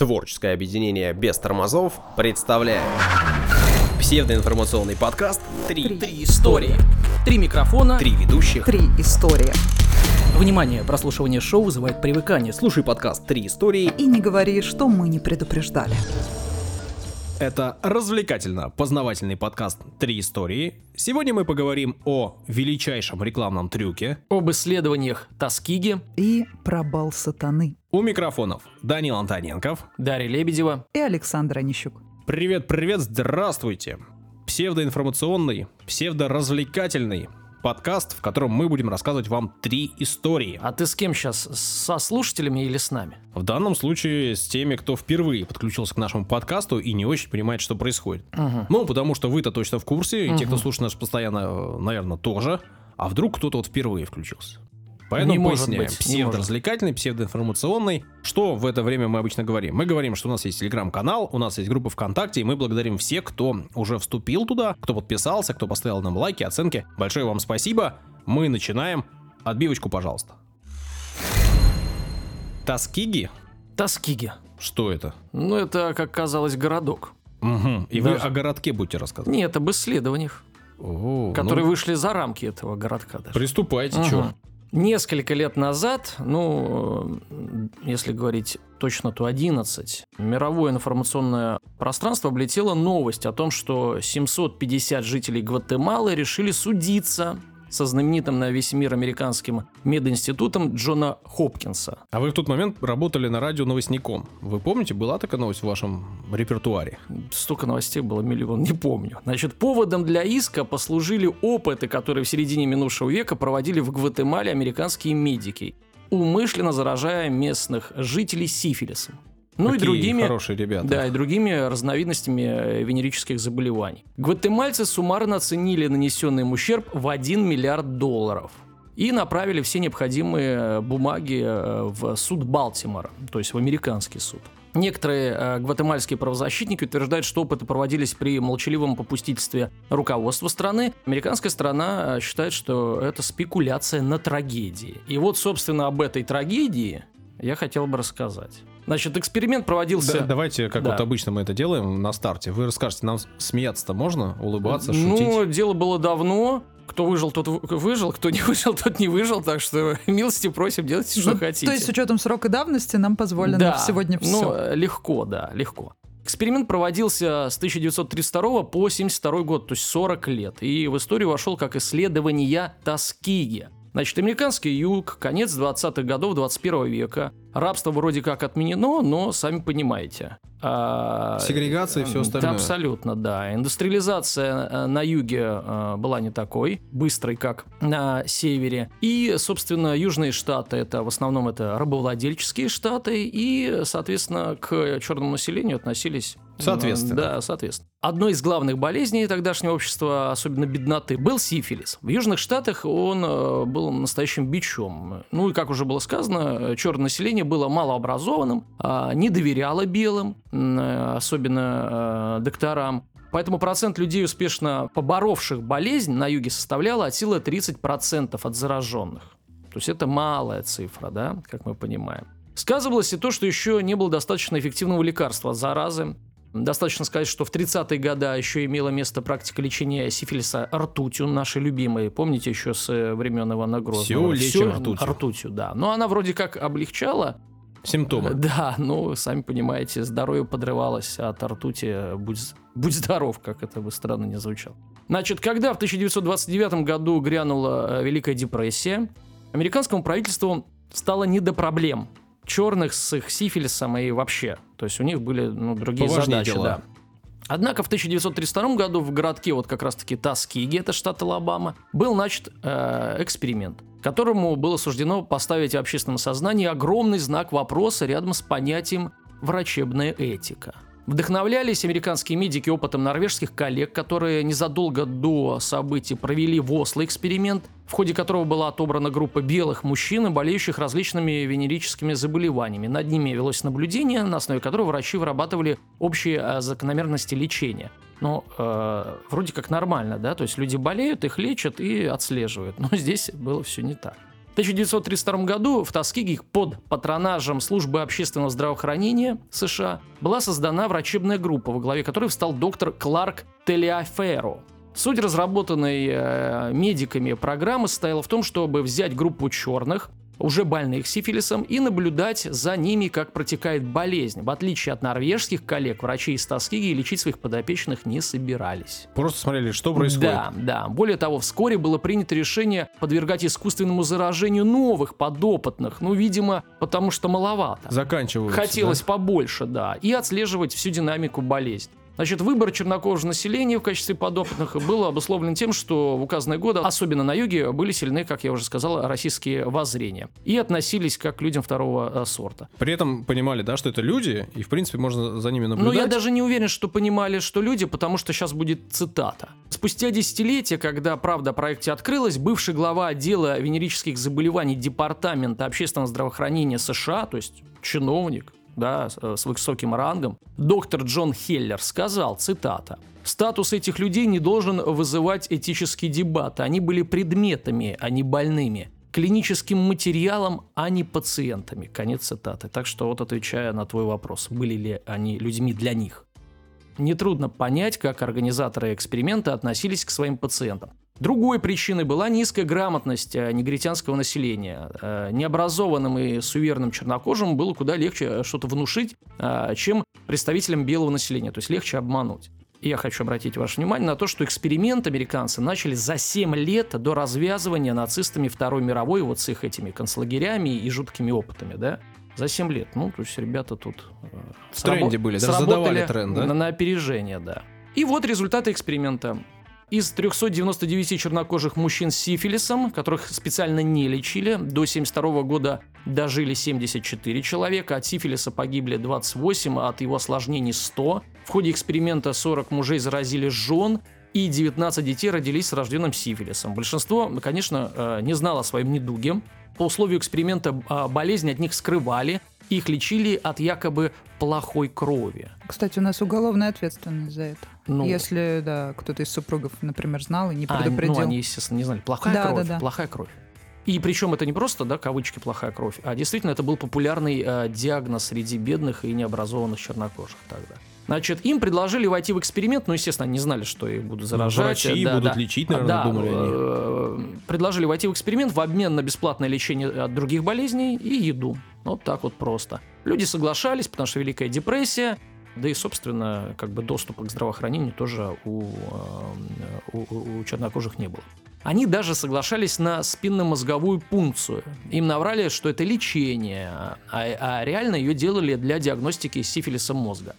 Творческое объединение без тормозов представляет псевдоинформационный подкаст «Три, Три истории. Три микрофона. Три ведущих». Три истории. Внимание, прослушивание шоу вызывает привыкание. Слушай подкаст Три истории. И не говори, что мы не предупреждали. Это развлекательно-познавательный подкаст «Три истории». Сегодня мы поговорим о величайшем рекламном трюке. об исследованиях Тоскиги, И про бал сатаны. У микрофонов Данил Антоненков. Дарья Лебедева. И Александр Онищук. Привет-привет, здравствуйте! Псевдоинформационный, псевдоразвлекательный подкаст, в котором мы будем рассказывать вам три истории. А ты с кем сейчас? Со слушателями или с нами? В данном случае с теми, кто впервые подключился к нашему подкасту и не очень понимает, что происходит. Ну, потому что вы-то точно в курсе, и те, кто слушает нас постоянно, наверное, тоже. А вдруг кто-то вот впервые включился? Поэтому Не может поясняем. быть, может. Псевдоразвлекательный, псевдоинформационный. Что в это время мы обычно говорим? Мы говорим, что у нас есть телеграм-канал, у нас есть группа ВКонтакте, и мы благодарим всех, кто уже вступил туда, кто подписался, кто поставил нам лайки, оценки. Большое вам спасибо. Мы начинаем. Отбивочку, пожалуйста. Тоскиги? Тоскиги. Что это? Ну, это, как казалось, городок. Мгм. И вы Даже- о городке будете рассказывать. Нет, об исследованиях, О, которые ну, вышли за рамки этого городка даже. Приступайте, Мгм. чё? Несколько лет назад, ну, если говорить точно, то 11, мировое информационное пространство облетело новость о том, что 750 жителей Гватемалы решили судиться со знаменитым на весь мир американским мединститутом Джона Хопкинса. А вы в тот момент работали на радио новостником. Вы помните, была такая новость в вашем репертуаре? Столько новостей было миллион, не помню. Значит, поводом для иска послужили опыты, которые в середине минувшего века проводили в Гватемале американские медики, умышленно заражая местных жителей сифилисом. Ну и Какие другими... хорошие ребята. Да, и другими разновидностями э, венерических заболеваний. Гватемальцы суммарно оценили нанесенный им ущерб в 1 миллиард долларов. И направили все необходимые э, бумаги э, в суд Балтимора, то есть в американский суд. Некоторые э, гватемальские правозащитники утверждают, что опыты проводились при молчаливом попустительстве руководства страны. Американская сторона э, считает, что это спекуляция на трагедии. И вот, собственно, об этой трагедии я хотел бы рассказать. Значит, эксперимент проводился... Да, давайте, как Да. вот обычно мы это делаем на старте. Вы расскажете, нам смеяться-то можно? Улыбаться, Ну, шутить? дело было давно. Кто выжил, тот вы- выжил, кто не выжил, тот не выжил. Так что милости просим, делайте, что Ну, хотите. То есть с учетом срока давности нам позволено Да, сегодня Ну, все. э, легко, да, легко. Эксперимент проводился с 1932 по 1972 год, то есть 40 лет. И в историю вошел как исследование Тоскиги. Значит, американский юг, конец 20-х годов 21 века. Рабство вроде как отменено, но сами понимаете. а, Сегрегация и все остальное. абсолютно, да. Индустриализация э, на юге э, была не такой быстрой, как на севере. И, собственно, южные штаты это в основном это рабовладельческие штаты, и, соответственно, к черному населению относились. Соответственно. Да, соответственно. Одной из главных болезней тогдашнего общества, особенно бедноты, был сифилис. В Южных Штатах он э, был настоящим бичом. Ну и, как уже было сказано, черное население было малообразованным, а, не доверяло белым, э, особенно э, докторам. Поэтому процент людей, успешно поборовших болезнь на юге, составлял от силы 30% от зараженных. То есть это малая цифра, да, как мы понимаем. Сказывалось и то, что еще не было достаточно эффективного лекарства от заразы. Достаточно сказать, что в 30-е годы еще имела место практика лечения сифилиса ртутью, нашей любимой. Помните еще с э, времен Ивана Грозного? Всё лечим ртутью. Ртутью, да. Но она вроде как облегчала Симптомы. да, ну, сами понимаете, здоровье подрывалось от ртути. Будь, будь здоров, как это бы странно не звучало. Значит, когда в 1929 году грянула э, Великая депрессия, американскому правительству стало не до проблем черных с их сифилисом и вообще. То есть у них были ну, другие Поважнее задачи. дела. Да. Однако в 1932 году в городке, вот как раз-таки Таскиги, это штат Алабама, был начат э, эксперимент, которому было суждено поставить в общественном сознании огромный знак вопроса рядом с понятием «врачебная этика». Вдохновлялись американские медики опытом норвежских коллег, которые незадолго до событий провели в Осло эксперимент, в ходе которого была отобрана группа белых мужчин, болеющих различными венерическими заболеваниями. Над ними велось наблюдение, на основе которого врачи вырабатывали общие э, закономерности лечения. Ну, э, вроде как нормально, да, то есть люди болеют, их лечат и отслеживают. Но здесь было все не так. В 1932 году в Тоскиге под патронажем Службы общественного здравоохранения США была создана врачебная группа, во главе которой встал доктор Кларк Телеаферо. Суть разработанной э, медиками программы состояла в том, чтобы взять группу черных, уже больных сифилисом, и наблюдать за ними, как протекает болезнь. В отличие от норвежских коллег, врачи из Тоскиги лечить своих подопечных не собирались. Просто смотрели, что происходит. Да, да. Более того, вскоре было принято решение подвергать искусственному заражению новых подопытных. Ну, видимо, потому что маловато. Заканчиваются. Хотелось да? побольше, да. И отслеживать всю динамику болезни. Значит, выбор чернокожего населения в качестве подопытных был обусловлен тем, что в указанные годы, особенно на юге, были сильны, как я уже сказал, российские воззрения. И относились как к людям второго э, сорта. При этом понимали, да, что это люди, и, в принципе, можно за ними наблюдать. Но я даже не уверен, что понимали, что люди, потому что сейчас будет цитата. Спустя десятилетия, когда правда о проекте открылась, бывший глава отдела венерических заболеваний Департамента общественного здравоохранения США, то есть чиновник, да, с, с высоким рангом, доктор Джон Хеллер сказал, цитата, «Статус этих людей не должен вызывать этические дебаты. Они были предметами, а не больными. Клиническим материалом, а не пациентами». Конец цитаты. Так что вот отвечая на твой вопрос, были ли они людьми для них. Нетрудно понять, как организаторы эксперимента относились к своим пациентам. Другой причиной была низкая грамотность э, негритянского населения. Э, необразованным и суверенным чернокожим было куда легче э, что-то внушить, чем представителям белого населения, то есть легче обмануть. И я хочу обратить ваше внимание на то, что эксперимент американцы начали за 7 лет до развязывания нацистами Второй мировой вот с их этими концлагерями и жуткими опытами, да? За 7 лет. Ну, то есть ребята тут... В тренде были, даже задавали тренд, да? На, на опережение, да. И вот результаты эксперимента. Из 399 чернокожих мужчин с сифилисом, которых специально не лечили, до 1972 года дожили 74 человека, от сифилиса погибли 28, а от его осложнений 100. В ходе эксперимента 40 мужей заразили жен, и 19 детей родились с рожденным сифилисом. Большинство, конечно, э, не знало о своем недуге. По условию эксперимента а, болезнь от них скрывали, их лечили от якобы плохой крови. Кстати, у нас уголовная ответственность за это. Ну, Если да, кто-то из супругов, например, знал и не предупредил. А, ну, они, естественно, не знали. Плохая да, кровь. Да, да. Плохая кровь. И причем это не просто, да, кавычки плохая кровь, а действительно это был популярный э, диагноз среди бедных и необразованных чернокожих тогда. Значит, им предложили войти в эксперимент, но, естественно, они не знали, что их будут заражать. Врачи да, будут да. лечить, наверное, да, думали они. э, Предложили войти в эксперимент в обмен на бесплатное лечение от других болезней и еду. Вот так вот просто. Люди соглашались, потому что Великая депрессия, да и, собственно, как бы доступа к здравоохранению тоже у, э, у, у чернокожих не было. Они даже соглашались на спинномозговую пункцию. Им наврали, что это лечение, а, а реально ее делали для диагностики сифилиса мозга.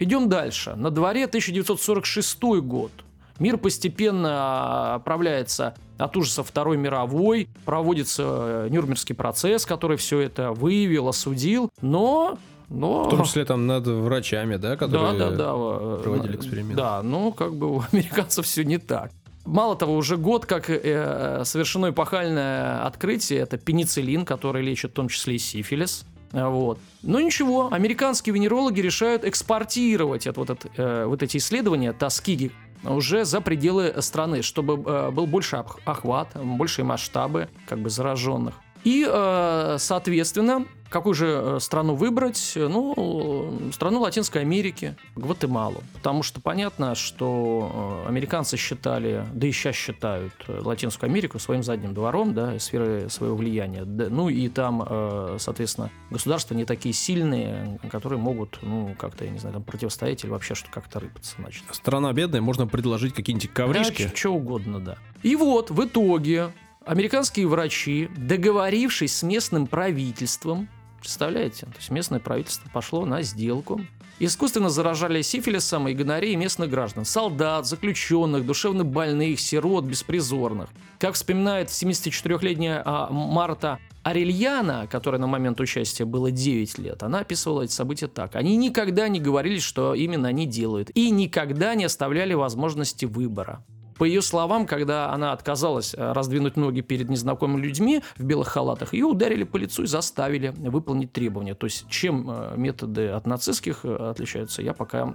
Идем дальше. На дворе 1946 год. Мир постепенно отправляется от ужасов Второй мировой, проводится э, Нюрнбергский процесс, который все это выявил, осудил, но но... В том числе там над врачами, да, которые да, да, да. проводили эксперимент. Да, ну как бы у американцев все не так. Мало того, уже год как э, совершено эпохальное открытие, это пенициллин, который лечит в том числе и сифилис. Вот. Но ничего, американские венерологи решают экспортировать это, вот, это, э, вот эти исследования Тоскиги уже за пределы страны, чтобы э, был больше охват, большие масштабы как бы зараженных. И, э, соответственно, Какую же э, страну выбрать? Ну, страну Латинской Америки, Гватемалу. Потому что понятно, что э, американцы считали, да и сейчас считают Латинскую Америку своим задним двором, да, сферой своего влияния. Ну и там, соответственно, государства не такие сильные, которые могут, ну, как-то, я не знаю, там противостоять или вообще что-то как-то рыпаться, значит. Страна бедная, можно предложить какие-нибудь ковришки. Да, что угодно, да. И вот, в итоге, американские врачи, договорившись с местным правительством, Представляете? То есть местное правительство пошло на сделку. Искусственно заражали сифилисом и гонореей местных граждан. Солдат, заключенных, душевно больных, сирот, беспризорных. Как вспоминает 74-летняя а, Марта Арельяна, которая на момент участия было 9 лет, она описывала эти события так. Они никогда не говорили, что именно они делают, и никогда не оставляли возможности выбора. По ее словам, когда она отказалась э, раздвинуть ноги перед незнакомыми людьми в белых халатах, ее ударили по лицу и заставили выполнить требования. То есть чем э, методы от нацистских э, отличаются, я пока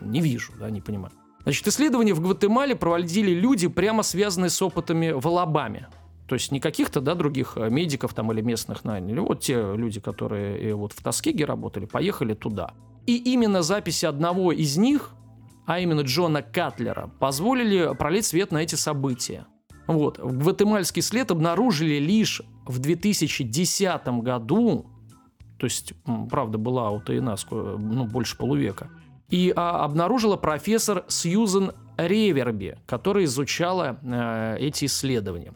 не вижу, да, не понимаю. Значит, исследования в Гватемале проводили люди, прямо связанные с опытами в Алабаме. То есть не каких-то, да, других медиков там или местных наняли. Вот те люди, которые вот в Тоскеге работали, поехали туда. И именно записи одного из них, а именно Джона Катлера, позволили пролить свет на эти события. Вот. Гватемальский след обнаружили лишь в 2010 году, то есть, правда, была утаена ну, больше полувека, и а, обнаружила профессор Сьюзен Реверби, которая изучала э, эти исследования.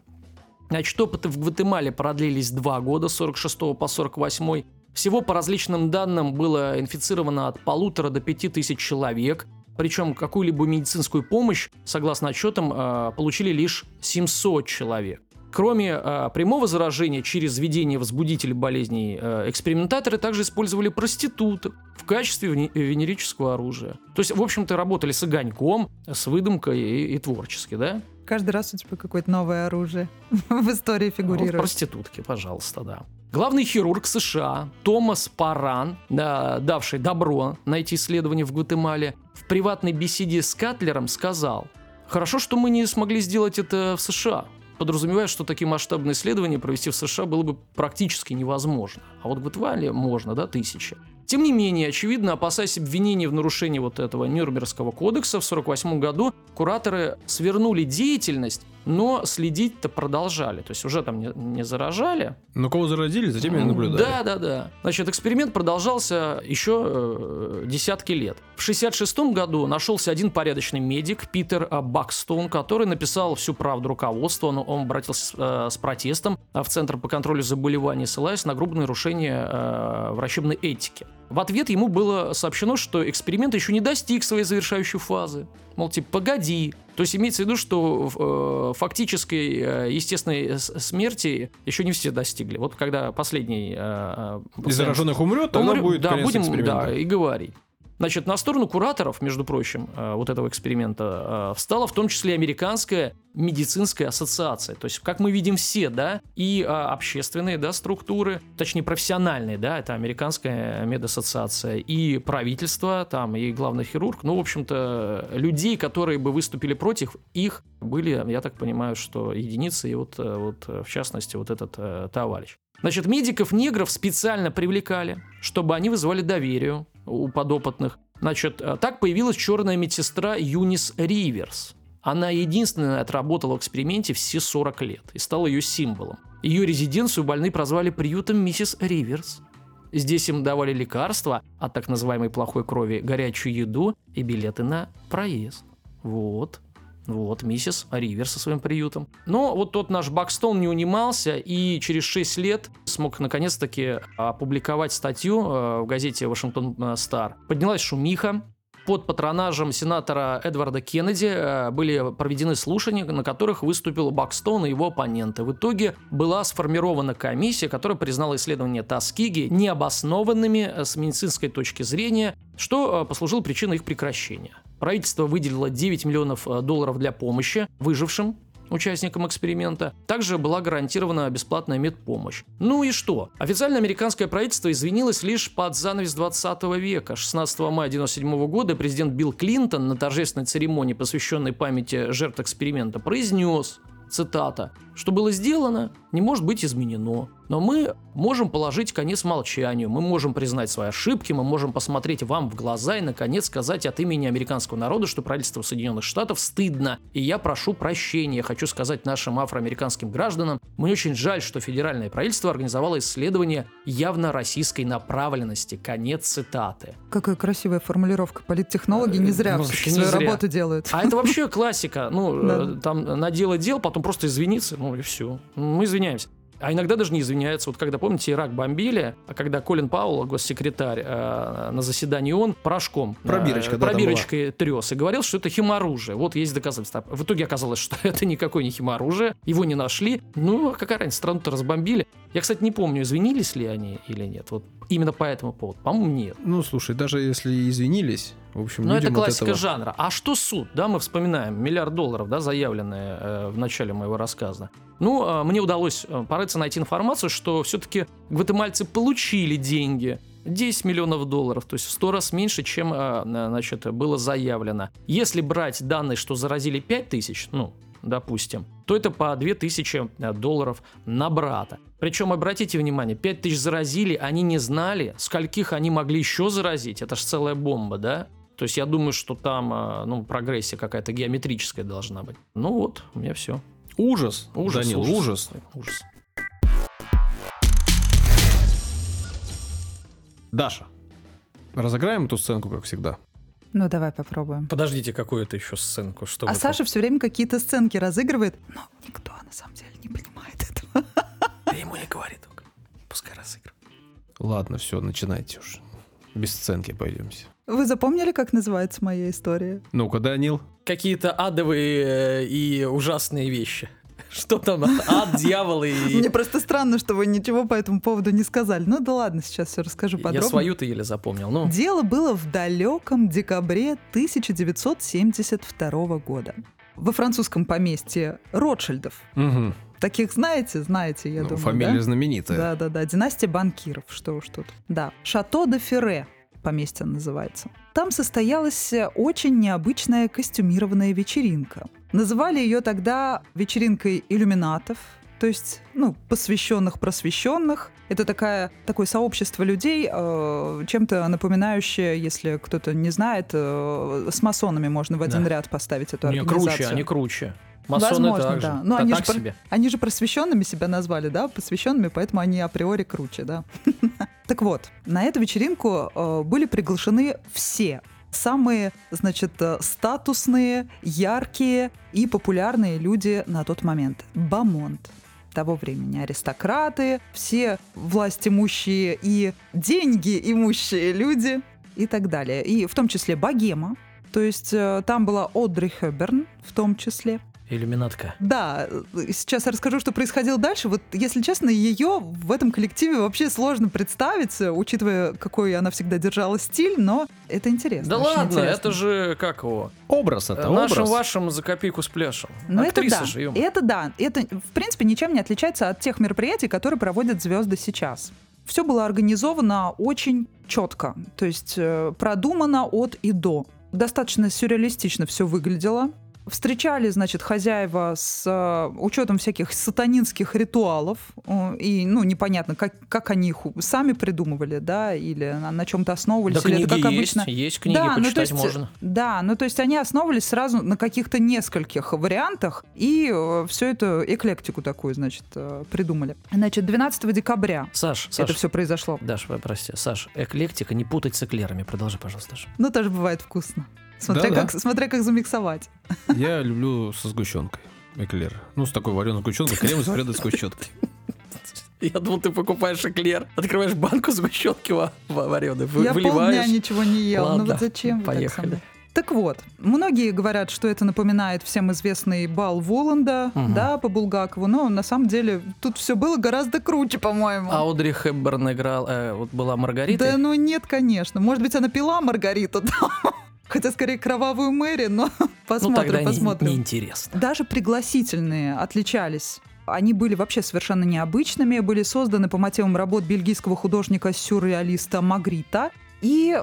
Значит, опыты в Гватемале продлились два года, с 46 по 48. Всего по различным данным было инфицировано от полутора до пяти тысяч человек. Причем какую-либо медицинскую помощь, согласно отчетам, э, получили лишь 700 человек. Кроме э, прямого заражения через введение возбудителей болезней, э, экспериментаторы также использовали проституток в качестве венерического оружия. То есть, в общем-то, работали с огоньком, с выдумкой и, и творчески, да? Каждый раз у тебя какое-то новое оружие в истории фигурирует. Вот проститутки, пожалуйста, да. Главный хирург США Томас Паран, да, давший добро на эти исследования в Гватемале, в приватной беседе с Катлером сказал, «Хорошо, что мы не смогли сделать это в США подразумевая, что такие масштабные исследования провести в США было бы практически невозможно. А вот в Гватемале можно, да, тысячи. Тем не менее, очевидно, опасаясь обвинений в нарушении вот этого Нюрнбергского кодекса в 1948 году, кураторы свернули деятельность, но следить-то продолжали. То есть уже там не, не заражали. Но кого заразили, затем и наблюдали. Да, да, да. Значит, эксперимент продолжался еще э, десятки лет. В 1966 году нашелся один порядочный медик, Питер Бакстоун, который написал всю правду руководству. Он, он обратился с, э, с протестом в Центр по контролю заболеваний, ссылаясь на грубое нарушение э, врачебной этики. В ответ ему было сообщено, что эксперимент еще не достиг своей завершающей фазы. Мол, типа, погоди. То есть имеется в виду, что э, фактической э, естественной смерти еще не все достигли. Вот когда последний... Э, Из зараженных умрет, тогда умрет, будет да, будем, Да, и говорить. Значит, на сторону кураторов, между прочим, э, вот этого эксперимента э, встала в том числе американская медицинская ассоциация. То есть, как мы видим все, да, и а, общественные, да, структуры, точнее, профессиональные, да, это американская медассоциация, и правительство, там, и главный хирург, ну, в общем-то, людей, которые бы выступили против, их были, я так понимаю, что единицы, и вот, э, вот в частности, вот этот э, товарищ. Значит, медиков-негров специально привлекали, чтобы они вызывали доверие у подопытных. Значит, э, так появилась черная медсестра Юнис Риверс. Она единственная отработала в эксперименте все 40 лет и стала ее символом. Ее резиденцию больные прозвали приютом миссис Риверс. Здесь им давали лекарства от так называемой плохой крови, горячую еду и билеты на проезд. Вот. Вот, миссис Ривер со своим приютом. Но вот тот наш Бакстон не унимался и через 6 лет смог наконец-таки опубликовать статью э, в газете «Вашингтон Стар». Поднялась шумиха, под патронажем сенатора Эдварда Кеннеди э, были проведены слушания, на которых выступил Бакстон и его оппоненты. В итоге была сформирована комиссия, которая признала исследования Таскиги необоснованными э, с медицинской точки зрения, что послужило причиной их прекращения. Правительство выделило 9 миллионов э, долларов для помощи выжившим участникам эксперимента. Также была гарантирована бесплатная медпомощь. Ну и что? Официально американское правительство извинилось лишь под занавес 20 века. 16 мая 1997 года президент Билл Клинтон на торжественной церемонии, посвященной памяти жертв эксперимента, произнес, цитата, «Что было сделано, не может быть изменено. Но мы можем положить конец молчанию, мы можем признать свои ошибки, мы можем посмотреть вам в глаза и, наконец, сказать от имени американского народа, что правительство Соединенных Штатов стыдно, и я прошу прощения. Хочу сказать нашим афроамериканским гражданам, мне очень жаль, что федеральное правительство организовало исследование явно российской направленности. Конец цитаты. Какая красивая формулировка. Политтехнологи не зря ну, свою зря. работу делают. А это вообще классика. Ну, э, там наделать дел, потом просто извиниться, ну и все. Мы извиняемся. А иногда даже не извиняется. Вот когда, помните, Ирак бомбили, а когда Колин Пауэлл, госсекретарь, э, на заседании он порошком, пробирочка, э, пробирочкой трес и говорил, что это химоружие. Вот есть доказательства. В итоге оказалось, что это никакой не химоружие, его не нашли. Ну, а какая разница, страну-то разбомбили. Я, кстати, не помню, извинились ли они или нет. Вот именно по этому поводу. По-моему, нет. Ну, слушай, даже если извинились, в общем, Ну, это классика этого... жанра. А что суд? Да, мы вспоминаем. Миллиард долларов, да, заявленные э, в начале моего рассказа. Ну, э, мне удалось э, порыться найти информацию, что все-таки гватемальцы получили деньги. 10 миллионов долларов, то есть в 100 раз меньше, чем э, значит, было заявлено. Если брать данные, что заразили 5 тысяч, ну, допустим, то это по 2000 э, долларов на брата. Причем, обратите внимание, 5000 заразили, они не знали, скольких они могли еще заразить. Это же целая бомба, да? То есть я думаю, что там э, ну, прогрессия какая-то геометрическая должна быть. Ну вот, у меня все. Ужас, ужас, Данил, ужас. Ужас. ужас. Даша, разыграем эту сценку, как всегда. Ну, давай попробуем. Подождите, какую это еще сценку? Что а Саша все время какие-то сценки разыгрывает, но никто на самом деле не понимает этого. Ты ему не говори только. Пускай разыгрывает. Ладно, все, начинайте уж. Без сценки пойдемте. Вы запомнили, как называется моя история? Ну-ка, Данил. Какие-то адовые э, и ужасные вещи. Что там? Ад, дьявол и... Мне просто странно, что вы ничего по этому поводу не сказали. Ну да ладно, сейчас все расскажу подробно. Я свою-то еле запомнил. Ну. Дело было в далеком декабре 1972 года. Во французском поместье Ротшильдов. Угу. Таких знаете, знаете, я ну, думаю. Фамилия да? знаменитая. Да, да, да. Династия банкиров, что уж тут. Да. Шато де Ферре поместье называется. Там состоялась очень необычная костюмированная вечеринка. Называли ее тогда вечеринкой иллюминатов, то есть, ну, посвященных просвещенных. Это такая, такое сообщество людей, э, чем-то напоминающее, если кто-то не знает, э, с масонами можно в один да. ряд поставить эту не, организацию. круче, они круче. Масоны Возможно, также. да. Но да они, так же, себе. они же просвещенными себя назвали, да, посвященными, поэтому они априори круче, да. Так вот, на эту вечеринку э, были приглашены все самые, значит, э, статусные, яркие и популярные люди на тот момент. Бамонт того времени. Аристократы, все власть имущие и деньги имущие люди и так далее. И в том числе богема. То есть э, там была Одри Хэберн в том числе. Иллюминатка. Да, сейчас я расскажу, что происходило дальше. Вот, если честно, ее в этом коллективе вообще сложно представить, учитывая, какой она всегда держала стиль, но это интересно. Да ладно, интересно. это же как его? Образ это, Нашим образ. вашем за копейку с пляшем. Ну это да, же, это да. Это, в принципе, ничем не отличается от тех мероприятий, которые проводят звезды сейчас. Все было организовано очень четко, то есть э, продумано от и до. Достаточно сюрреалистично все выглядело. Встречали, значит, хозяева с э, учетом всяких сатанинских ритуалов. И, ну, непонятно, как, как они их сами придумывали, да, или на, на чем-то основывались. Да или книги это как есть, обычно. есть книги, да, почитать ну, то есть, можно. Да, ну то есть они основывались сразу на каких-то нескольких вариантах и э, все это эклектику такую, значит, э, придумали. Значит, 12 декабря Саш, Саш, это все произошло. Даш, прости, Саш, эклектика, не путать с эклерами. Продолжи, пожалуйста, Даша. Ну, тоже бывает вкусно. Смотря, Да-да. как, смотря как замиксовать. Я люблю со сгущенкой. Эклер. Ну, с такой вареной сгущенкой, крем с вареной сгущенкой. Я думал, ты покупаешь эклер, открываешь банку сгущенки вареной, Я полдня выливаешь. ничего не ел. ну Ладно, вот зачем вы так поехали. мной? Так вот, многие говорят, что это напоминает всем известный бал Воланда, Мгм. да, по Булгакову, но на самом деле тут все было гораздо круче, по-моему. А Одри Хепберн играл, э, вот была Маргарита. Да ну нет, конечно. Может быть, она пила Маргариту там. Хотя скорее кровавую Мэри, но ну посмотрим, тогда не- посмотрим. неинтересно. Даже пригласительные отличались. Они были вообще совершенно необычными, были созданы по мотивам работ бельгийского художника-сюрреалиста Магрита. И,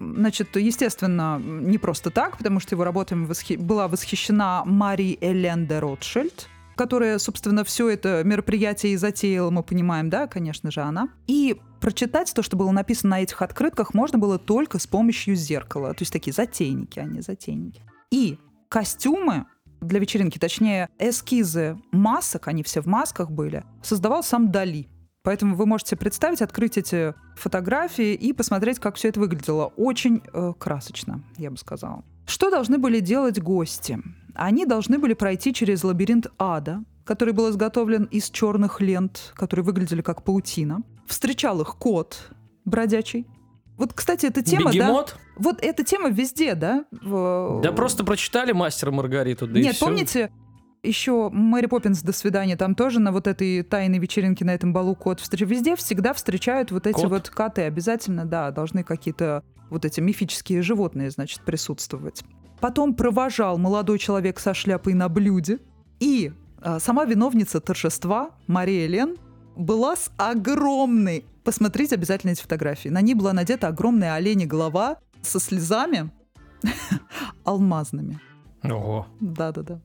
значит, естественно, не просто так, потому что его работами восхи- была восхищена Мари Элен де Ротшильд, которая, собственно, все это мероприятие и затеяла, мы понимаем, да, конечно же, она. И прочитать то, что было написано на этих открытках, можно было только с помощью зеркала. То есть такие затейники, а не затейники. И костюмы для вечеринки, точнее, эскизы масок, они все в масках были, создавал сам Дали. Поэтому вы можете представить, открыть эти фотографии и посмотреть, как все это выглядело. Очень э, красочно, я бы сказала. Что должны были делать гости? Они должны были пройти через лабиринт ада, который был изготовлен из черных лент, которые выглядели как паутина. Встречал их кот бродячий. Вот, кстати, эта тема, да? Бегемот? Вот эта тема везде, да? В- Да просто прочитали мастера Маргариту, да и Нет, всё. помните, еще Мэри Поппинс «До свидания», там тоже на вот этой тайной вечеринке на этом балу кот встреча. Везде всегда встречают вот эти Кот? вот коты. Обязательно, да, должны какие-то вот эти мифические животные, значит, присутствовать. Потом провожал молодой человек со шляпой на блюде. И а, сама виновница торжества, Мария Лен, была с огромной... Посмотрите обязательно эти фотографии. На ней была надета огромная оленя голова со слезами алмазными. Ого. Да-да-да.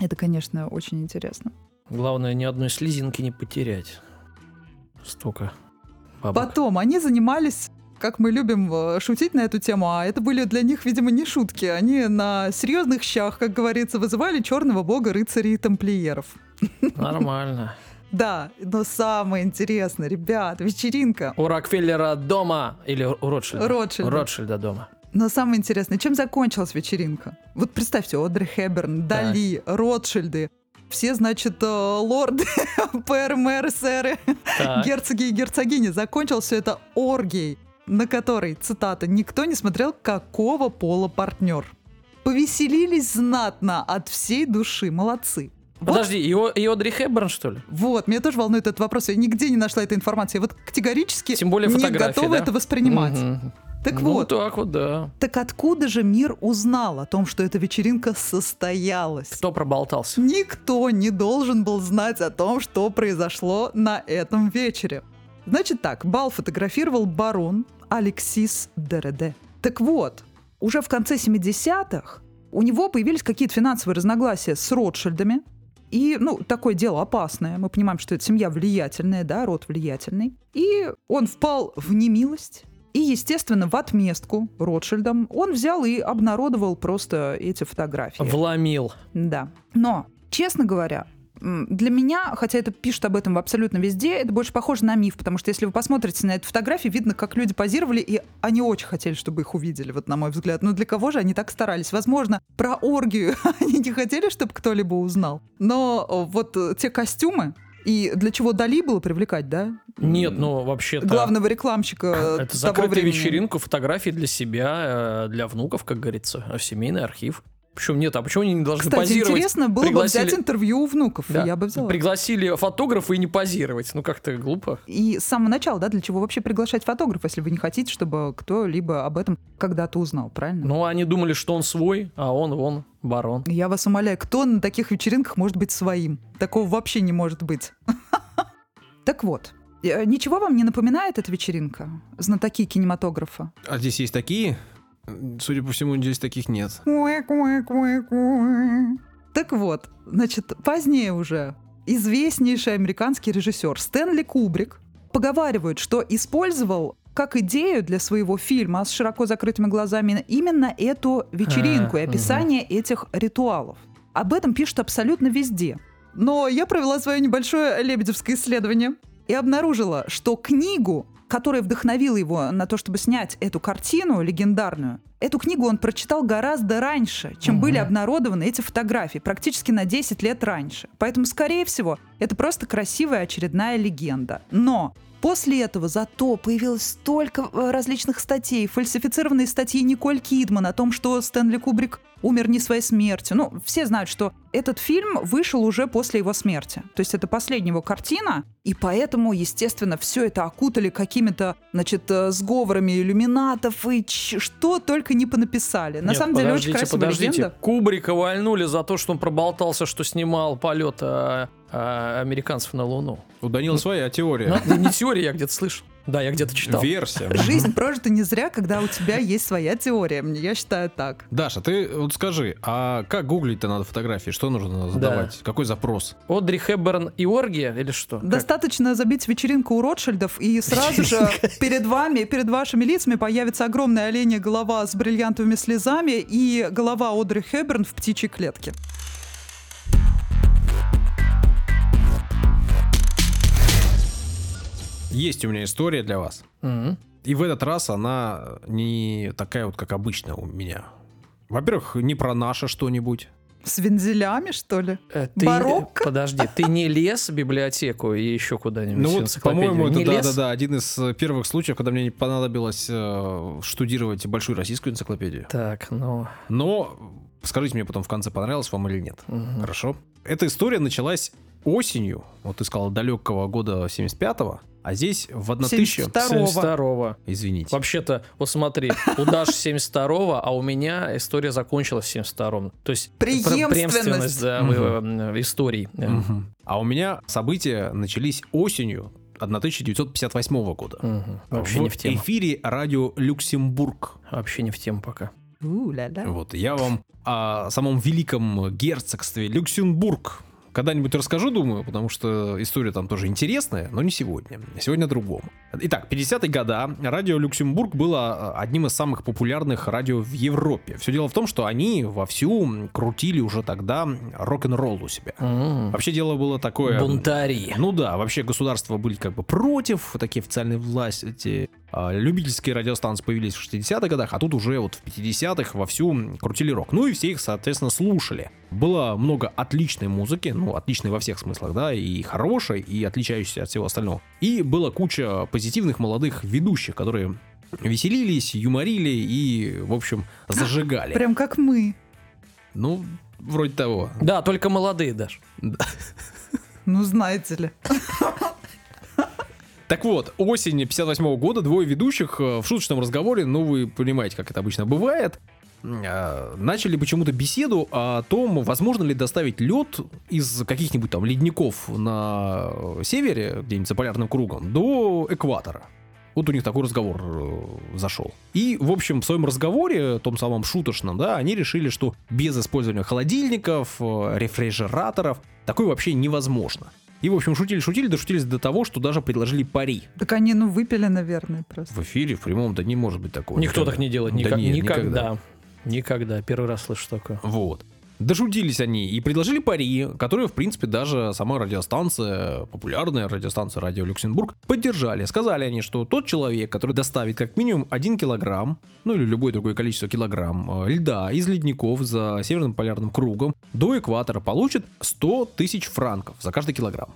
Это, конечно, очень интересно. Главное, ни одной слезинки не потерять. Столько бабок. Потом они занимались как мы любим э, шутить на эту тему, а это были для них, видимо, не шутки. Они на серьезных щах, как говорится, вызывали черного бога рыцарей и тамплиеров. Нормально. Да, но самое интересное, ребят, вечеринка. У Рокфеллера дома или у Ротшильда? Ротшильда. Ротшильда дома. Но самое интересное, чем закончилась вечеринка? Вот представьте, Одри Хэбберн, Дали, Ротшильды, все, значит, э, лорды, пэр, мэры, сэры, Так. герцоги и герцогини. Закончилось все это оргией, на которой, цитата, «никто не смотрел, какого пола партнер». Повеселились знатно от всей души. Молодцы. Вот Подожди, и, О- и Одри Хэбберн, что ли? Вот, меня тоже волнует этот вопрос. Я нигде не нашла этой информации. Я вот категорически Тем более не готова да? это воспринимать. Мгм. Так ну, вот, так вот, да. так откуда же мир узнал о том, что эта вечеринка состоялась? Кто проболтался? Никто не должен был знать о том, что произошло на этом вечере. Значит так, бал фотографировал барон Алексис Дереде. Так вот, уже в конце 70-х у него появились какие-то финансовые разногласия с Ротшильдами. И, ну, такое дело опасное. Мы понимаем, что это семья влиятельная, да, род влиятельный. И он впал в немилость. И, естественно, в отместку Ротшильдам он взял и обнародовал просто эти фотографии. Вломил. Да. Но, честно говоря, для меня, хотя это пишут об этом абсолютно везде, это больше похоже на миф, потому что если вы посмотрите на эту фотографию, видно, как люди позировали, и они очень хотели, чтобы их увидели, вот на мой взгляд. Но для кого же они так старались? Возможно, про оргию они не хотели, чтобы кто-либо узнал. Но э, вот э, те костюмы, и для чего Дали было привлекать, да? Нет, ну вообще-то... Главного рекламщика Это закрытая времени. вечеринка, фотографии для себя, э, для внуков, как говорится, а семейный архив. Почему нет? А почему они не должны Кстати, позировать? интересно было бы Пригласили- взять интервью у внуков, Да. я бы взяла. Пригласили фотографа и не позировать. Ну как-то глупо. И с самого начала, да, для чего вообще приглашать фотографа, если вы не хотите, чтобы кто-либо об этом когда-то узнал, правильно? Ну, они думали, что он свой, а он вон барон. Я вас умоляю, кто на таких вечеринках может быть своим? Такого вообще не может быть. Так вот, э, ничего вам не напоминает эта вечеринка? Знатоки кинематографа. А здесь есть такие? Судя по всему, здесь таких нет. Так вот, значит, позднее уже известнейший американский режиссер Стэнли Кубрик поговаривают, что использовал как идею для своего фильма с широко закрытыми глазами именно эту вечеринку и описание этих ритуалов. Об этом пишут абсолютно везде. Но я провела свое небольшое лебедевское исследование и обнаружила, что книгу, которая вдохновила его на то, чтобы снять эту картину легендарную, эту книгу он прочитал гораздо раньше, чем Мгм. были обнародованы эти фотографии, практически на 10 лет раньше. Поэтому, скорее всего, это просто красивая очередная легенда. Но После этого зато появилось столько э, различных статей, фальсифицированные статьи Николь Кидман о том, что Стэнли Кубрик умер не своей смертью. Ну, все знают, что этот фильм вышел уже после его смерти. То есть это последняя его картина, и поэтому, естественно, все это окутали какими-то, значит, э, сговорами иллюминатов и что только не понаписали. На Нет, самом деле очень красивая подождите. легенда. Кубрика вальнули за то, что он проболтался, что снимал полет а, американцев на Луну. У Данила своя теория. Ну, не теория, я где-то слышал. Да, я где-то читал. Версия. Жизнь прожита не зря, когда у тебя есть своя теория. Мне- Я считаю так. Даша, ты вот скажи, а как гуглить-то надо фотографии? Что нужно задавать? Какой запрос? Одри Хэбберн и Оргия или что? Как? Достаточно забить вечеринку у Ротшильдов, и сразу же перед вами, перед вашими лицами появится огромная оленья голова с бриллиантовыми слезами и голова Одри Хэбберн в птичьей клетке. Есть у меня история для вас. Мгм. И в этот раз она не такая вот, как обычно у меня. Во-первых, не про наше что-нибудь. С вензелями, что ли? Э, Ты, Барокко? Подожди, ты не лез в библиотеку и еще куда-нибудь? Ну в вот, энциклопедию? по-моему, это да-да-да, один из первых случаев, когда мне не понадобилось э, штудировать большую российскую энциклопедию. Так, ну... Но скажите мне потом в конце, понравилось вам или нет. мгм. Хорошо. Эта история началась осенью, вот ты сказал, далекого года 75-го, а здесь в 1000... 72-го. 72-го. Извините. Вообще-то, вот смотри, у Даши 72-го, а у меня история закончилась в 72-м. То есть пр- Преемственность. да, Мгм. в- историй. Э, Мгм. А у меня события начались осенью 1958 года. мгм. Вообще не в тему. эфире радио Люксембург. Вообще не в тему пока. У-ля-ля. Вот, я вам о самом великом герцогстве Люксембург когда-нибудь расскажу, думаю, потому что история там тоже интересная, но не сегодня. Сегодня о другом. Итак, 50-е года радио Люксембург было а, одним из самых популярных радио в Европе. Все дело в том, что они вовсю крутили уже тогда рок-н-ролл у себя. М, Вообще дело было такое... Бунтари. Ну да, вообще государства были как бы против, такие официальные власти. А, Любительские радиостанции появились в 60-х годах, а тут уже вот в 50-х вовсю крутили рок. Ну и все их, соответственно, слушали. Было много отличной музыки, ну, отличной во всех смыслах, да, и хорошей, и отличающейся от всего остального. И была куча позитивных молодых ведущих, которые веселились, юморили и, в общем, зажигали. Прям как мы. Ну, вроде того. Да, только молодые даже. Ну, знаете ли. Так вот, осень 58 года двое ведущих э, в шуточном разговоре, ну вы понимаете, как это обычно бывает, начали почему-то беседу о том, возможно ли доставить лед из каких-нибудь там ледников на севере, где-нибудь за полярным кругом, до экватора. Вот у них такой разговор э, зашел. И, в общем, в своем разговоре, том самом шуточном, да, они решили, что без использования холодильников, э, рефрижераторов, такое вообще невозможно. И, в общем, шутили-шутили, дошутились до того, что даже предложили пари. Так они, ну, выпили, наверное, просто. В эфире, в прямом, да не может быть такого. Никто Никогда. так не делает. Да Никак- нет, никогда. Никогда. Первый раз слышу такое. Вот. Дошутились они и предложили пари, которые, в принципе, даже сама радиостанция, популярная радиостанция Радио Люксембург, поддержали. Сказали они, что тот человек, который доставит как минимум 1 килограмм, ну или любое другое количество килограмм э, льда из ледников за Северным полярным кругом до экватора, получит 100 тысяч франков за каждый килограмм.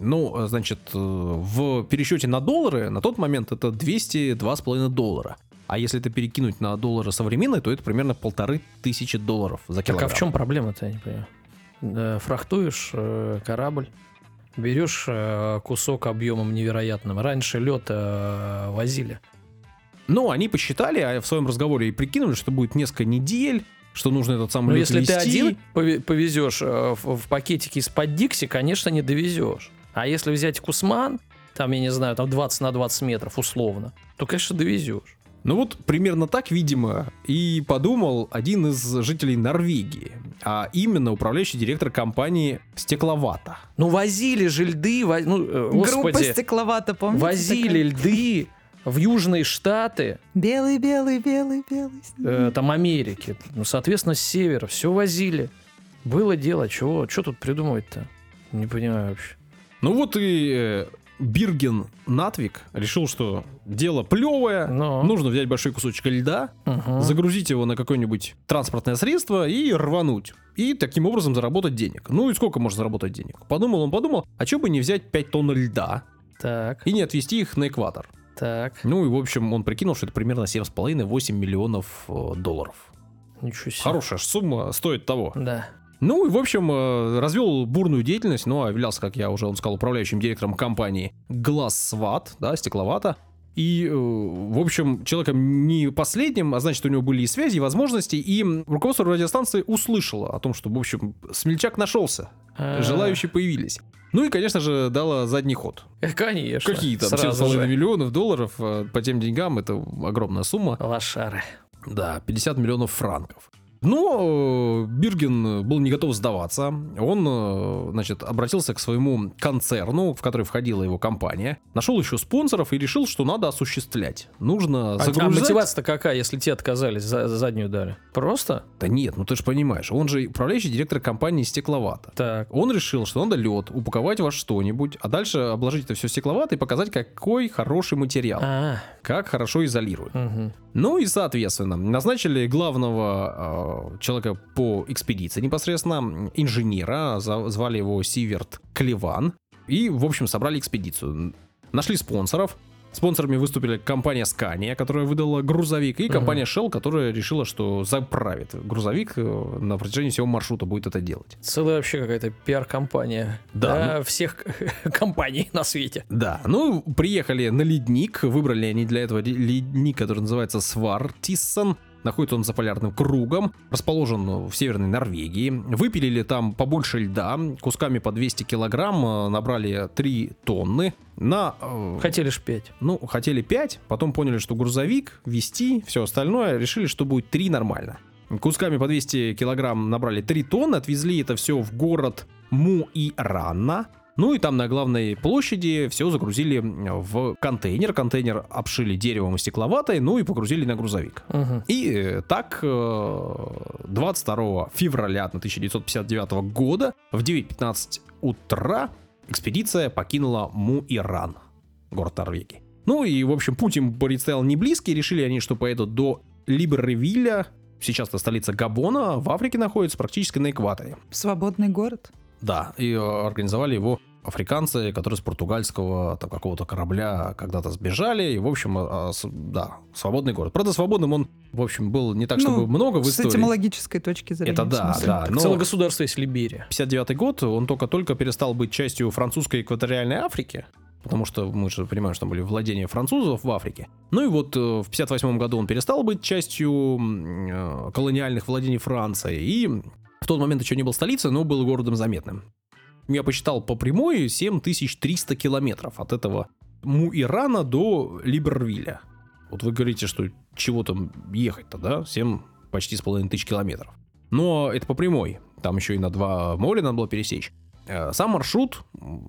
Ну, э, значит, э, в пересчете на доллары на тот момент это 202,5 доллара. А если это перекинуть на доллары современные, то это примерно полторы тысячи долларов за Так килограмм. а в чем проблема-то, я не понимаю? Фрахтуешь э, корабль, берешь э, кусок объемом невероятным. Раньше лед э, возили. Ну, они посчитали, а в своем разговоре и прикинули, что будет несколько недель, что нужно этот самый Но лед Ну, если ты везти. один пове- повезешь в, в пакетике из-под Дикси, конечно, не довезешь. А если взять Кусман, там, я не знаю, там 20 на 20 метров условно, то, конечно, довезешь. Ну вот примерно так, видимо, и подумал один из жителей Норвегии, а именно управляющий директор компании Стекловата. Ну, возили же льды, во- ну, э, Группа господи, стекловата, помните? возили льды в Южные Штаты, Белый, белый, белый, белый. э, там Америки, ну, соответственно, с севера, все возили. Было дело, чего, что тут придумывать-то? Не понимаю вообще. Ну вот и э, Бирген Натвик решил, что дело плевое, Но. нужно взять большой кусочек льда, Мгм. загрузить его на какое-нибудь транспортное средство и рвануть. И таким образом заработать денег. Ну и сколько можно заработать денег? Подумал он, подумал, а что бы не взять 5 тонн льда Так, и не отвезти их на экватор? так, Ну и, в общем, он прикинул, что это примерно 7,5-8 миллионов э, долларов. ничего себе. Хорошая сумма, стоит того. Да. Ну и, в общем, э, развел бурную деятельность, ну, а являлся, как я уже вам сказал, управляющим директором компании Глассват, да, стекловата. И, э, в общем, человеком не последним, а значит, у него были и связи, и возможности, и руководство радиостанции услышало о том, что, в общем, смельчак нашелся, А, желающие появились. Ну и, конечно же, дало задний ход. э, Конечно. Какие там сразу 7,5 же. миллионов долларов по тем деньгам, это огромная сумма. Лошары. Да, 50 миллионов франков. Но э, Бирген был не готов сдаваться. Он, э, значит, обратился к своему концерну, в который входила его компания, нашел еще спонсоров и решил, что надо осуществлять. Нужно А, а загружать... мотивация-то какая, если те отказались, за, заднюю дали? Просто? Да нет, ну ты же понимаешь, он же управляющий директор компании Стекловата. Так. Он решил, что надо лед упаковать во что-нибудь, а дальше обложить это все стекловатой и показать, какой хороший материал, А, как хорошо изолирует. мгм. Ну и, соответственно, назначили главного э, человека по экспедиции непосредственно, инженера, звали его Сиверт Клеван, и, в общем, собрали экспедицию. Нашли спонсоров. Спонсорами выступили компания Scania, которая выдала грузовик, и компания Shell, которая решила, что заправит грузовик э, на протяжении всего маршрута будет это делать. Целая вообще какая-то пиар-компания. Да, всех компаний на свете. Да, ну, приехали на ледник, выбрали они для этого ледник, который называется Свартиссон. Находится он за полярным кругом, расположен в северной Норвегии. Выпилили там побольше льда, кусками по 200 килограмм, э, набрали 3 тонны. На, э, Хотели ж петь. ну, хотели 5, потом поняли, что грузовик, вести, все остальное, решили, что будет 3 нормально. кусками по 200 килограмм набрали 3 тонны, отвезли это все в город Муирана. Ну и там на главной площади все загрузили в контейнер. Контейнер обшили деревом и стекловатой, ну и погрузили на грузовик. Мгм. И э, так э, 22 февраля 1959 года в 9.15 утра экспедиция покинула Муиран, город Норвегии. Ну и, в общем, путь им предстоял не близкий. Решили они, что поедут до Либервилля. Сейчас это столица Габона, в Африке находится, практически на экваторе. Свободный город. Да, и э, организовали его африканцы, которые с португальского там, какого-то корабля когда-то сбежали. И, в общем, а, с- да, свободный город. Правда, свободным он, в общем, был не так, чтобы Ну, много в С истории. этимологической точки зрения. Это да, смысле. да. Но Целое государство есть Либерия. 59 год, он только-только перестал быть частью французской экваториальной Африки, потому что мы же понимаем, что там были владения французов в Африке. Ну и вот э, в 58 году он перестал быть частью э, колониальных владений Франции, и в тот момент еще не был столицей, но был городом заметным. Я посчитал по прямой 7300 километров от этого Муирана до Либервилля. Вот вы говорите, что чего там ехать-то, да? 7 почти с половиной тысяч километров. Но это по прямой. Там еще и на два моря надо было пересечь. Э, Сам маршрут,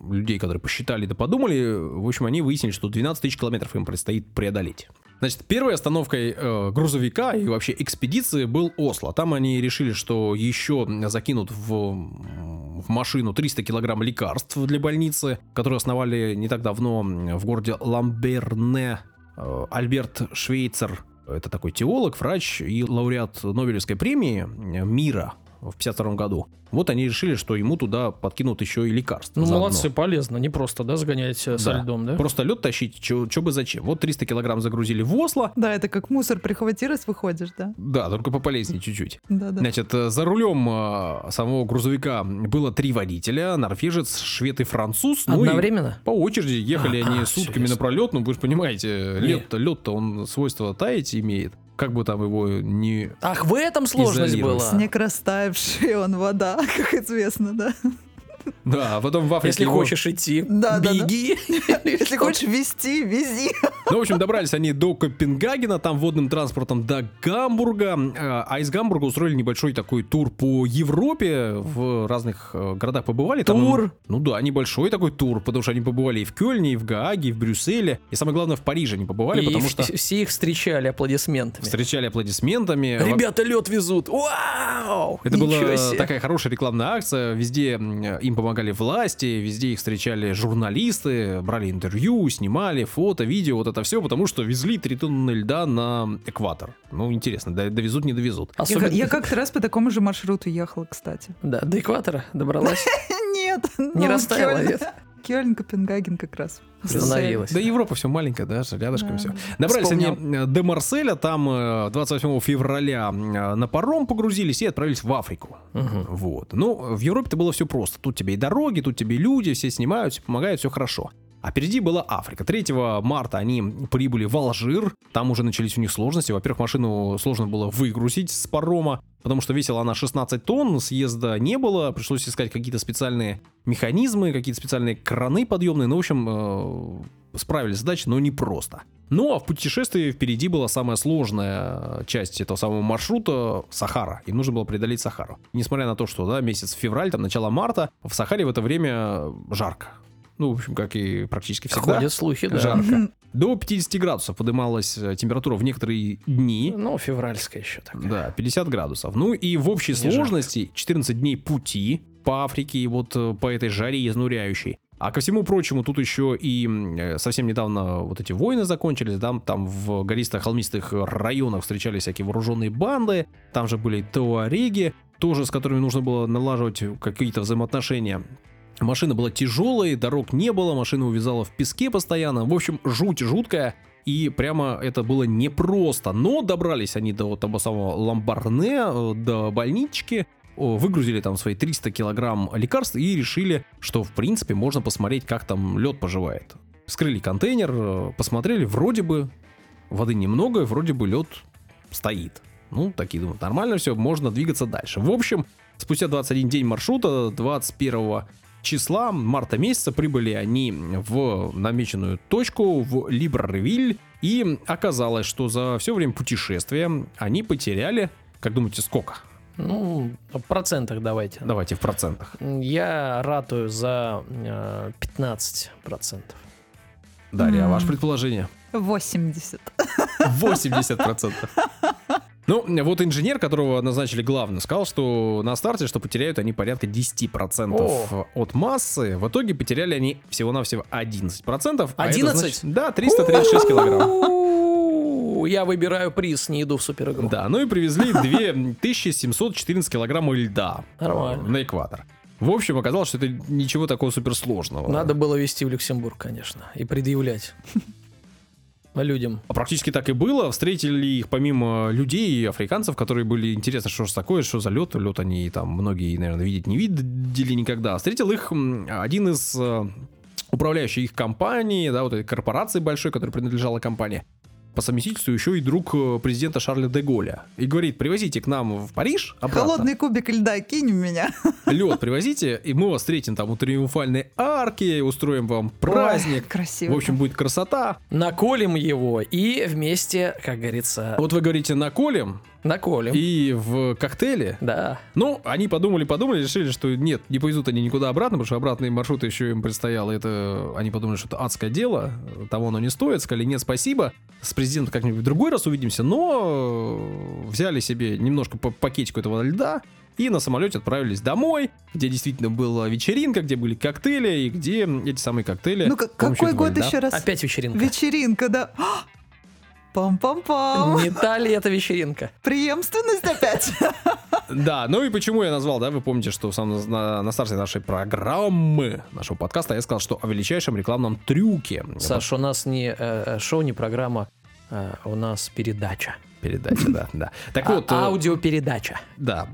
людей, которые посчитали да подумали, в общем, они выяснили, что 12 тысяч километров им предстоит преодолеть. Значит, первой остановкой э, грузовика и вообще экспедиции был Осло. Там они решили, что еще закинут в, в машину 300 килограмм лекарств для больницы, которые основали не так давно в городе Ламберне э, Альберт Швейцер. Это такой теолог, врач и лауреат Нобелевской премии э, мира в 52 году. Вот они решили, что ему туда подкинут еще и лекарства. Ну, заодно. молодцы, полезно. Не просто, да, загонять э, со Да. льдом, да? Просто лед тащить, что бы зачем. Вот 300 килограмм загрузили в Осло. Да, это как мусор прихвати, раз выходишь, да? Да, только пополезнее чуть-чуть. Да, да. Значит, э, за рулем э, самого грузовика было три водителя, норвежец, швед и француз. Ну и Одновременно? по очереди ехали А, они а, сутками напролет. Ну, вы же понимаете, лед-то, лед-то он свойство таять имеет. Как бы там его не... Ах, в этом сложность Изолировать. была. Снег растаявший, он вода, как известно, да? Да, а потом в Африке Если его- хочешь идти, Да, да, да. беги. Если хочешь везти, вези. Ну, в общем, добрались они до Копенгагена, там водным транспортом до Гамбурга, э, а из Гамбурга устроили небольшой такой тур по Европе, в разных э, городах побывали. Там, Тур? ну да, небольшой такой тур, потому что они побывали и в Кёльне, и в Гааге, и в Брюсселе, и самое главное, в Париже они побывали, И потому что все их встречали аплодисментами. встречали аплодисментами. Ребята лед везут. Вау! Это была себе. такая хорошая рекламная акция. Везде м, им помогали власти, везде их встречали журналисты, брали интервью, снимали фото, видео, вот это все, потому что везли 3 тонны льда на экватор. Ну, интересно, довезут, не довезут. Я, Особенно- я как-то раз по такому же маршруту ехала, кстати. Да, до экватора добралась. Нет. Не ну, растаяла, нет? Кёльн, Копенгаген как раз. Остановилась. Да Европа все маленькая, да, рядышком Да. все. Набрались Вспомнил. они э, до Марселя, там э, 28 февраля э, на паром погрузились и отправились в Африку. Мгм. Вот. Ну, в Европе-то было все просто. Тут тебе и дороги, тут тебе и люди, все снимают, все помогают, все хорошо. А впереди была Африка. 3 марта они прибыли в Алжир. Там уже начались у них сложности. Во-первых, машину сложно было выгрузить с парома, потому что весила она 16 тонн, съезда не было. Пришлось искать какие-то специальные механизмы, какие-то специальные краны подъемные. Ну, в общем, э, справились с задачей, но не просто. Ну, а в путешествии впереди была самая сложная часть этого самого маршрута — Сахара. Им нужно было преодолеть Сахару. Несмотря на то, что, да, месяц февраль, там, начало марта, в Сахаре в это время жарко. Ну, в общем, как и практически всегда. Ходят слухи, да. Жарко. До 50 градусов поднималась э, температура в некоторые дни. Ну, февральская еще такая. Да, 50 градусов. Ну и в общей Не жарко. сложности 14 дней пути по Африке, и вот э, по этой жаре изнуряющей. А ко всему прочему, тут еще и э, совсем недавно вот эти войны закончились, да, там в гористо-холмистых районах встречались всякие вооруженные банды, там же были туареги, тоже с которыми нужно было налаживать какие-то взаимоотношения. Машина была тяжелой, дорог не было, машина увязала в песке постоянно. В общем, жуть жуткая. И прямо это было непросто. Но добрались они до того самого Ламбарне, э, до больнички, выгрузили там свои 300 килограмм лекарств и решили, что в принципе можно посмотреть, как там лед поживает. Вскрыли контейнер, э, посмотрели, вроде бы воды немного, вроде бы лед стоит. Ну, такие думают, нормально все, можно двигаться дальше. В общем, спустя 21 день маршрута, 21 числа марта месяца прибыли они в намеченную точку, в Либревиль, и оказалось, что за все время путешествия они потеряли Как думаете, сколько? Ну, в процентах давайте. Давайте в процентах. Я ратую за э, 15%. Дарья, а ваше предположение? 80. 80%. Ну, вот инженер, которого назначили главным, сказал, что на старте, что потеряют они порядка 10% О. от массы. В итоге потеряли они всего-навсего 11%. а это 11? значит- да, 336 килограмм. Я выбираю приз, не иду в супер игру. Да, ну и привезли 2714 килограмм льда э, Нормально. на экватор. В общем, оказалось, что это ничего такого суперсложного. Надо было везти в Люксембург, конечно, и предъявлять людям. А Практически так и было. Встретили их помимо людей и африканцев, которые были интересно, что же такое, что за лед. Лед они там многие, наверное, видеть не видели никогда. Встретил их один из э, управляющих их компании, да, вот этой корпорации большой, которой принадлежала компания. По совместительству еще и друг э, президента Шарля де Голля. И говорит, привозите к нам в Париж обратно. Холодный кубик льда кинь в меня. Лед привозите, и мы вас встретим там у Триумфальной арки, устроим вам праздник. Ой, красиво. В общем, будет красота. Наколем его и вместе, как говорится, Вот вы говорите, наколем, наколем. и в коктейле Да. Ну, они подумали, подумали, решили, что нет, не повезут они никуда обратно, потому что обратный маршрут еще им предстоял. Это они подумали, что это адское дело, того оно не стоит. Сказали, нет, спасибо. С президентом как-нибудь в другой раз увидимся, но взяли себе немножко по пакетику этого льда и на самолете отправились домой, где действительно была вечеринка, где были коктейли, и где эти самые коктейли... Ну, как- какой год льда- еще раз? Опять вечеринка. Вечеринка, да. Пам-пам-пам. Не та ли это вечеринка? Преемственность опять. Да, ну и почему я назвал, да, вы помните, что в самом на, на старте нашей программы, нашего подкаста, я сказал, что о величайшем рекламном трюке. Саш, у нас не э, э, шоу, не программа, э, у нас передача. Передача, да, да. Так А- вот, э, аудиопередача. да,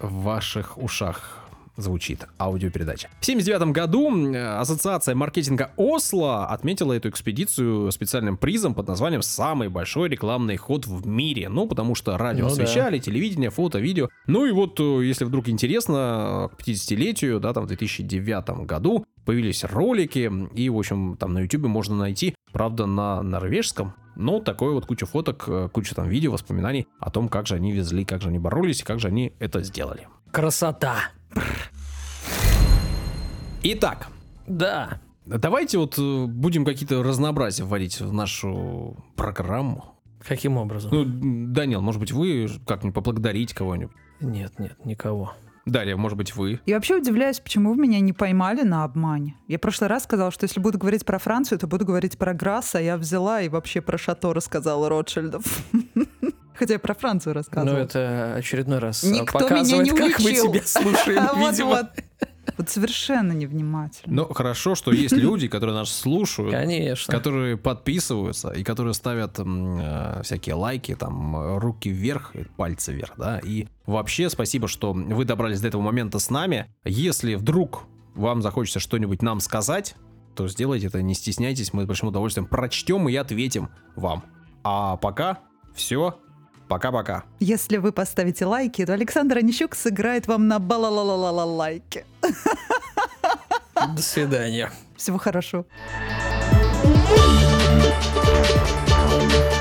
в ваших ушах звучит аудиопередача. В 79 году Ассоциация маркетинга Осло отметила эту экспедицию специальным призом под названием «Самый большой рекламный ход в мире». Ну, потому что радио Ну да. освещали, телевидение, фото, видео. Ну и вот, э, если вдруг интересно, к 50-летию, да, там в 2009 году появились ролики, и, в общем, там на YouTube можно найти, правда, на норвежском, но такое вот куча фоток, э, куча там видео, воспоминаний о том, как же они везли, как же они боролись и как же они это сделали. Красота. Итак, Да. давайте вот э, будем какие-то разнообразия вводить в нашу программу. Каким образом? Ну, Данил, может быть, вы как-нибудь поблагодарить кого-нибудь? Нет, нет, никого. Дарья, может быть, вы? Я вообще удивляюсь, почему вы меня не поймали на обмане. Я в прошлый раз сказала, что если буду говорить про Францию, то буду говорить про Грасса. Я взяла и вообще про Шато рассказала Ротшильдов. Хотя я про Францию Ну, рассказывала. это очередной раз Никто показывает, меня не как мы учил. тебя слушаем, видимо. вот. Совершенно невнимательно. Ну, хорошо, что есть люди, которые нас слушают, Конечно. которые подписываются и которые ставят э, всякие лайки, там, руки вверх, пальцы вверх, да. И вообще спасибо, что вы добрались до этого момента с нами. Если вдруг вам захочется что-нибудь нам сказать, то сделайте это, не стесняйтесь, мы с большим удовольствием прочтем и ответим вам. А пока все, пока-пока. Если вы поставите лайки, то Александр Онищук сыграет вам на балалалалала лайке. До свидания. Всего хорошего. Thank